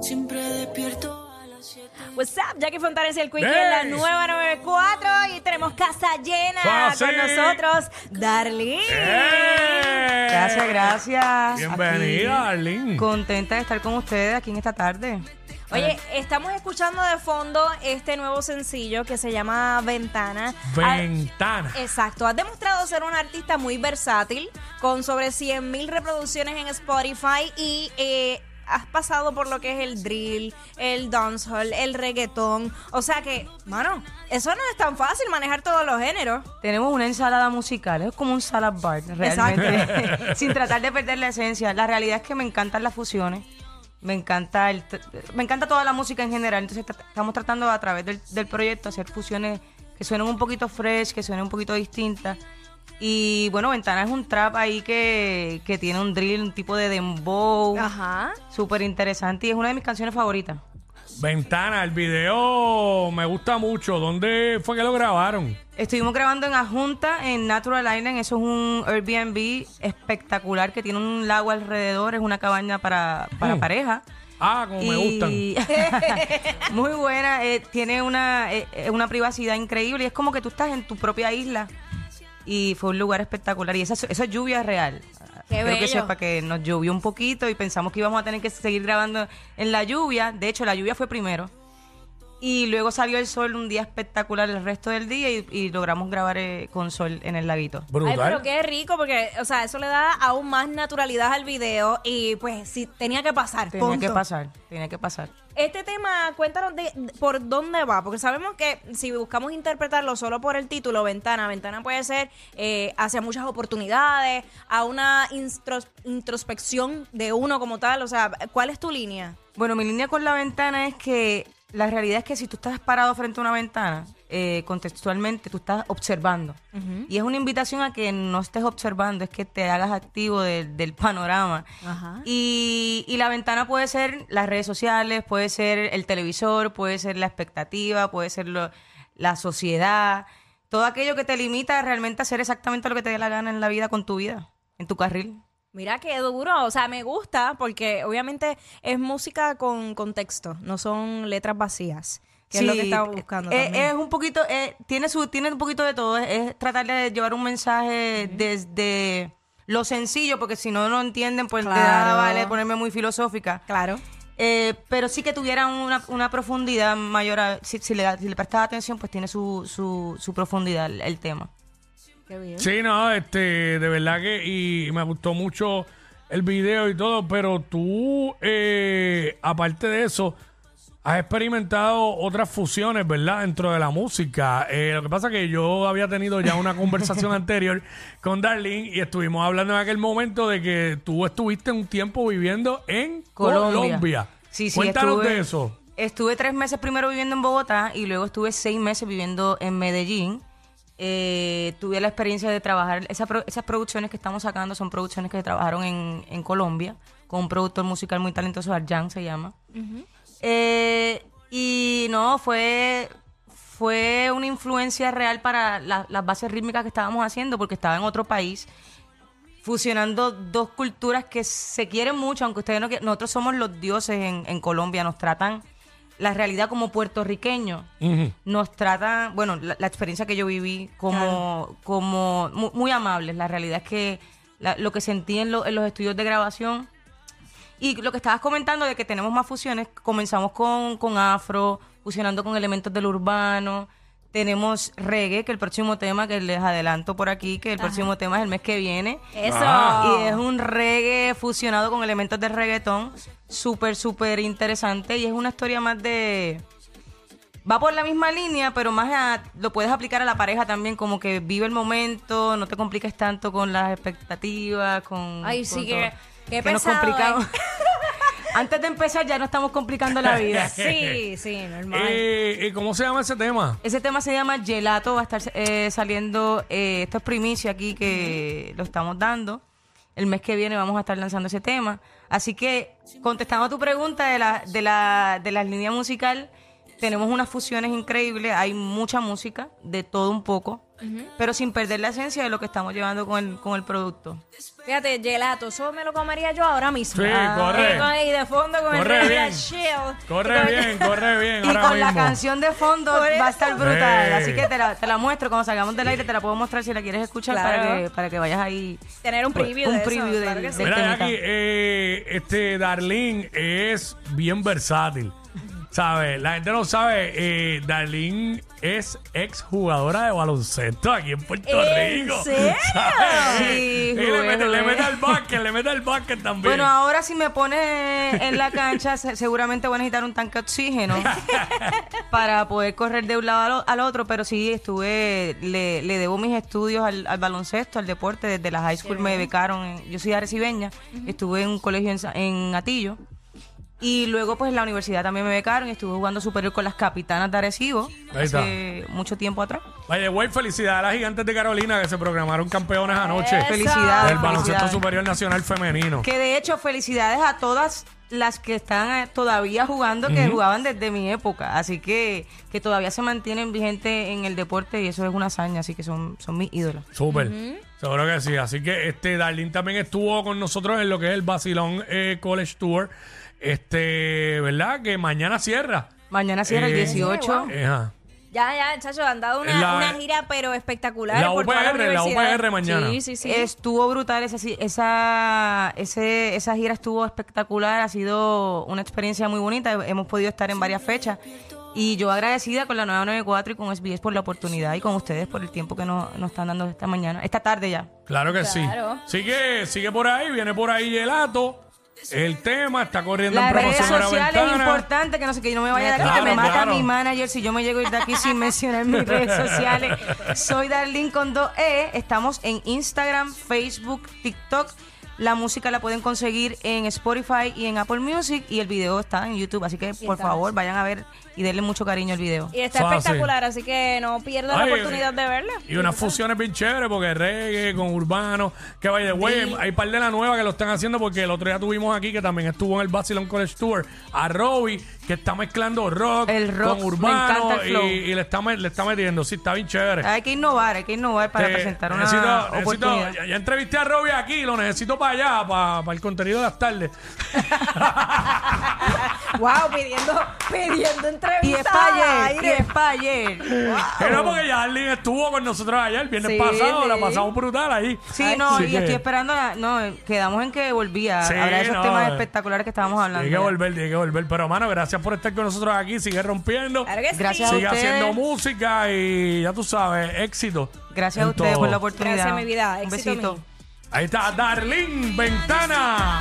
Siempre despierto a las 7. What's up, Jackie Fontanes y el Quick Yes. en la nueva 94 y tenemos casa llena Fácil. con nosotros, Darlene. ¡Eh! Gracias, gracias. Bienvenida, Aquí, Arlene. Contenta de estar con ustedes aquí en esta tarde. Oye, estamos escuchando de fondo este nuevo sencillo que se llama Ventana. Ventana. Ah, Exacto, has demostrado ser un artista muy versátil, con sobre 100 mil reproducciones en Spotify y eh, has pasado por lo que es el drill, el dancehall, el reggaetón. O sea que, mano, eso no es tan fácil manejar todos los géneros. Tenemos una ensalada musical, es como un salad bar, realmente, sin tratar de perder la esencia. La realidad es que me encantan las fusiones, me encanta el, me encanta toda la música en general, entonces estamos tratando a través del, del proyecto hacer fusiones que suenen un poquito fresh, que suenen un poquito distintas. Y bueno, Ventana es un trap ahí que, que tiene un drill, un tipo de dembow, Ajá. súper interesante y es una de mis canciones favoritas. Ventana, el video me gusta mucho. ¿Dónde fue que lo grabaron? Estuvimos grabando en Ajunta, en Natural Island. Eso es un Airbnb espectacular que tiene un lago alrededor. Es una cabaña para, para Mm. pareja. Ah, como me gustan. Muy buena. eh, tiene una, eh, eh, una privacidad increíble. Y es como que tú estás en tu propia isla. Y fue un lugar espectacular. Y esa, esa lluvia es real. Qué Creo que bello. sepa que nos llovió un poquito y pensamos que íbamos a tener que seguir grabando en la lluvia. De hecho, la lluvia fue primero. Y luego salió el sol un día espectacular el resto del día y, y logramos grabar eh, con sol en el laguito. Brutal. Ay, pero qué rico, porque, o sea, eso le da aún más naturalidad al video y pues sí, tenía que pasar. Tenía punto. que pasar, tenía que pasar. Este tema, cuéntanos de, de- por dónde va, porque sabemos que si buscamos interpretarlo solo por el título, ventana, ventana puede ser eh, hacia muchas oportunidades, a una instros- introspección de uno como tal, o sea, ¿cuál es tu línea? Bueno, mi línea con la ventana es que la realidad es que si tú estás parado frente a una ventana, eh, contextualmente tú estás observando. Y es una invitación a que no estés observando, es que te hagas activo del- del panorama. Y, y la ventana puede ser las redes sociales, puede ser el televisor, puede ser la expectativa, puede ser lo- la sociedad, todo aquello que te limita realmente a hacer exactamente lo que te dé la gana en la vida con tu vida, en tu carril. Mira qué duro, o sea, me gusta porque obviamente es música con contexto, no son letras vacías, que es lo que estamos buscando. eh, también. Es un poquito, eh, tiene su, tiene un poquito de todo. Es, es tratar de llevar un mensaje desde lo sencillo, porque si no lo entienden, pues de nada Claro. vale ponerme muy filosófica. Claro. Eh, pero sí que tuviera una, una profundidad mayor. a- si, si le, da- si le prestas atención, pues tiene su, su, su profundidad el, el tema. Qué bien. Sí, no, este, de verdad que y me gustó mucho el video y todo, pero tú, eh, aparte de eso, has experimentado otras fusiones, ¿verdad? Dentro de la música. Eh, lo que pasa es que yo había tenido ya una conversación anterior con Darlene y estuvimos hablando en aquel momento de que tú estuviste un tiempo viviendo en Colombia. Colombia. Sí, sí, Cuéntanos estuve- de eso. Estuve tres meses primero viviendo en Bogotá y luego estuve seis meses viviendo en Medellín. Eh, tuve la experiencia de trabajar, esa pro- esas producciones que estamos sacando son producciones que trabajaron en, en Colombia con un productor musical muy talentoso, Arjan se llama. Eh, y no, fue, fue una influencia real para la- las bases rítmicas que estábamos haciendo porque estaba en otro país fusionando dos culturas que se quieren mucho, aunque ustedes no. Nosotros somos los dioses en, en Colombia, nos tratan la realidad como puertorriqueños. Ujú. Nos tratan, bueno, la, la experiencia que yo viví como, como mu- muy, amables. La realidad es que la- lo que sentí en, lo- en los estudios de grabación y lo que estabas comentando de que tenemos más fusiones, comenzamos con, con afro, fusionando con elementos del urbano. Tenemos reggae, que el próximo tema que les adelanto por aquí, que el próximo tema es el mes que viene. Eso. Ah. Y es un reggae fusionado con elementos de reggaetón. Súper, súper interesante. Y es una historia más de. Va por la misma línea, pero más a- lo puedes aplicar a la pareja también, como que vive el momento, no te compliques tanto con las expectativas, con. Ay, con sí, que- todo. qué Que nos pesado, complicamos. Antes de empezar ya no estamos complicando la vida. Sí, sí, normal. Eh, eh, ¿Cómo se llama ese tema? Ese tema se llama Gelato, va a estar eh, saliendo, eh, esto es primicia aquí que lo estamos dando. El mes que viene vamos a estar lanzando ese tema. Así que, contestando a tu pregunta de la, de la, de la línea musical, tenemos unas fusiones increíbles, hay mucha música, de todo un poco. Pero sin perder la esencia de lo que estamos llevando con el, con el producto. Fíjate, gelato, eso me lo comería yo ahora mismo. Sí, Ah, corre. y con- Y de fondo con Corre el bien. Shield. Corre bien, corre bien. Y ahora con la canción de fondo Por va a estar eso. brutal. Sí. Así que te la, te la muestro. Cuando salgamos del aire te la puedo mostrar si la quieres escuchar Claro. para, que, para que vayas ahí. Tener un preview Un de eso, preview claro sí. del Mira, temita. Jackie, eh, este Darlene es bien versátil. ¿Sabes? La gente no sabe, eh, Darlene es ex jugadora de baloncesto aquí en Puerto ¿En Rico. serio? ¿sabes? Sí, y le mete, le jugué. mete al básquet, le mete al básquet también. Bueno, ahora si me pones en la cancha, se- seguramente voy a necesitar un tanque de oxígeno para poder correr de un lado al, otro, pero sí estuve, le, le debo mis estudios al, al baloncesto, al deporte, desde la high school me becaron, en- yo soy arecibeña, estuve en un colegio en, en Atillo, y luego pues en la universidad también me becaron y estuve jugando superior con las capitanas de Arecibo Ahí está. hace mucho tiempo atrás. Vaya, güey, felicidades a las gigantes de Carolina que se programaron campeones anoche Eso. Felicidades. del baloncesto felicidades. superior nacional femenino. Que de hecho, felicidades a todas las que están eh, todavía jugando, que jugaban desde mi época. Así que, que todavía se mantienen vigentes en el deporte y eso es una hazaña, así que son, son mis ídolos. Súper. Seguro que sí. Así que este Darlene también estuvo con nosotros en lo que es el Basilón eh, College Tour. Este, ¿verdad? Que mañana cierra. Mañana cierra el Eh, 18. Eh, ajá. Ya, ya, chacho, han dado una, La- una gira, pero espectacular. la por todas las UPR, la universidades. UPR mañana. Sí, sí, sí. Estuvo brutal esa, esa, ese, esa gira estuvo espectacular, ha sido una experiencia muy bonita, hemos podido estar en varias fechas y yo agradecida con la 994 y con SBS por la oportunidad y con ustedes por el tiempo que nos, nos están dando esta mañana, esta tarde ya. Claro que Claro. sí. Sigue, sigue por ahí, viene por ahí Gelato. El tema está corriendo Las en redes promoción sociales es importante que no sé que yo no me vaya de aquí, Claro, que me mata claro. mi manager si yo me llego a ir de aquí sin mencionar mis redes sociales. Soy Darlene con 2E, estamos en Instagram, Facebook, TikTok. La música la pueden conseguir en Spotify y en Apple Music y el video está en YouTube, así que por favor vayan a ver y denle mucho cariño al video. Y está Fácil. espectacular, así que no pierdan la oportunidad de verla. Y unas fusiones bien chéveres porque reggae con urbano. Que vaya, güey, hay par de la nueva que lo están haciendo porque el otro día tuvimos aquí que también estuvo en el Basilon College Tour a Robbie que está mezclando rock, El rock, con urbano el y, le, está, le está metiendo. Sí, está bien chévere. Hay que innovar, hay que innovar para Te- presentar una necesito- necesito- ya, ya entrevisté a Robbie aquí, lo necesito para allá, para, para el contenido de las tardes. wow, pidiendo, pidiendo entrevistas. Y es para al ayer, y es para ayer. Que no, porque ya Arlene estuvo con nosotros ayer, el viernes Sí, pasado, la pasamos brutal ahí. Sí, Ay, no, sí y que- estoy esperando, la- no, quedamos en que volvía. Sí, Habrá esos no, temas eh. espectaculares que estábamos hablando. Tiene que volver, tiene que volver. Pero, mano, gracias por estar con nosotros aquí. Sigue rompiendo. Claro que sí. Gracias a Sigue ustedes. haciendo música y ya tú sabes, éxito. Gracias a en ustedes todo. por la oportunidad. Gracias, mi vida. Un Éxito besito. mío. Ahí está Darlene Ventana.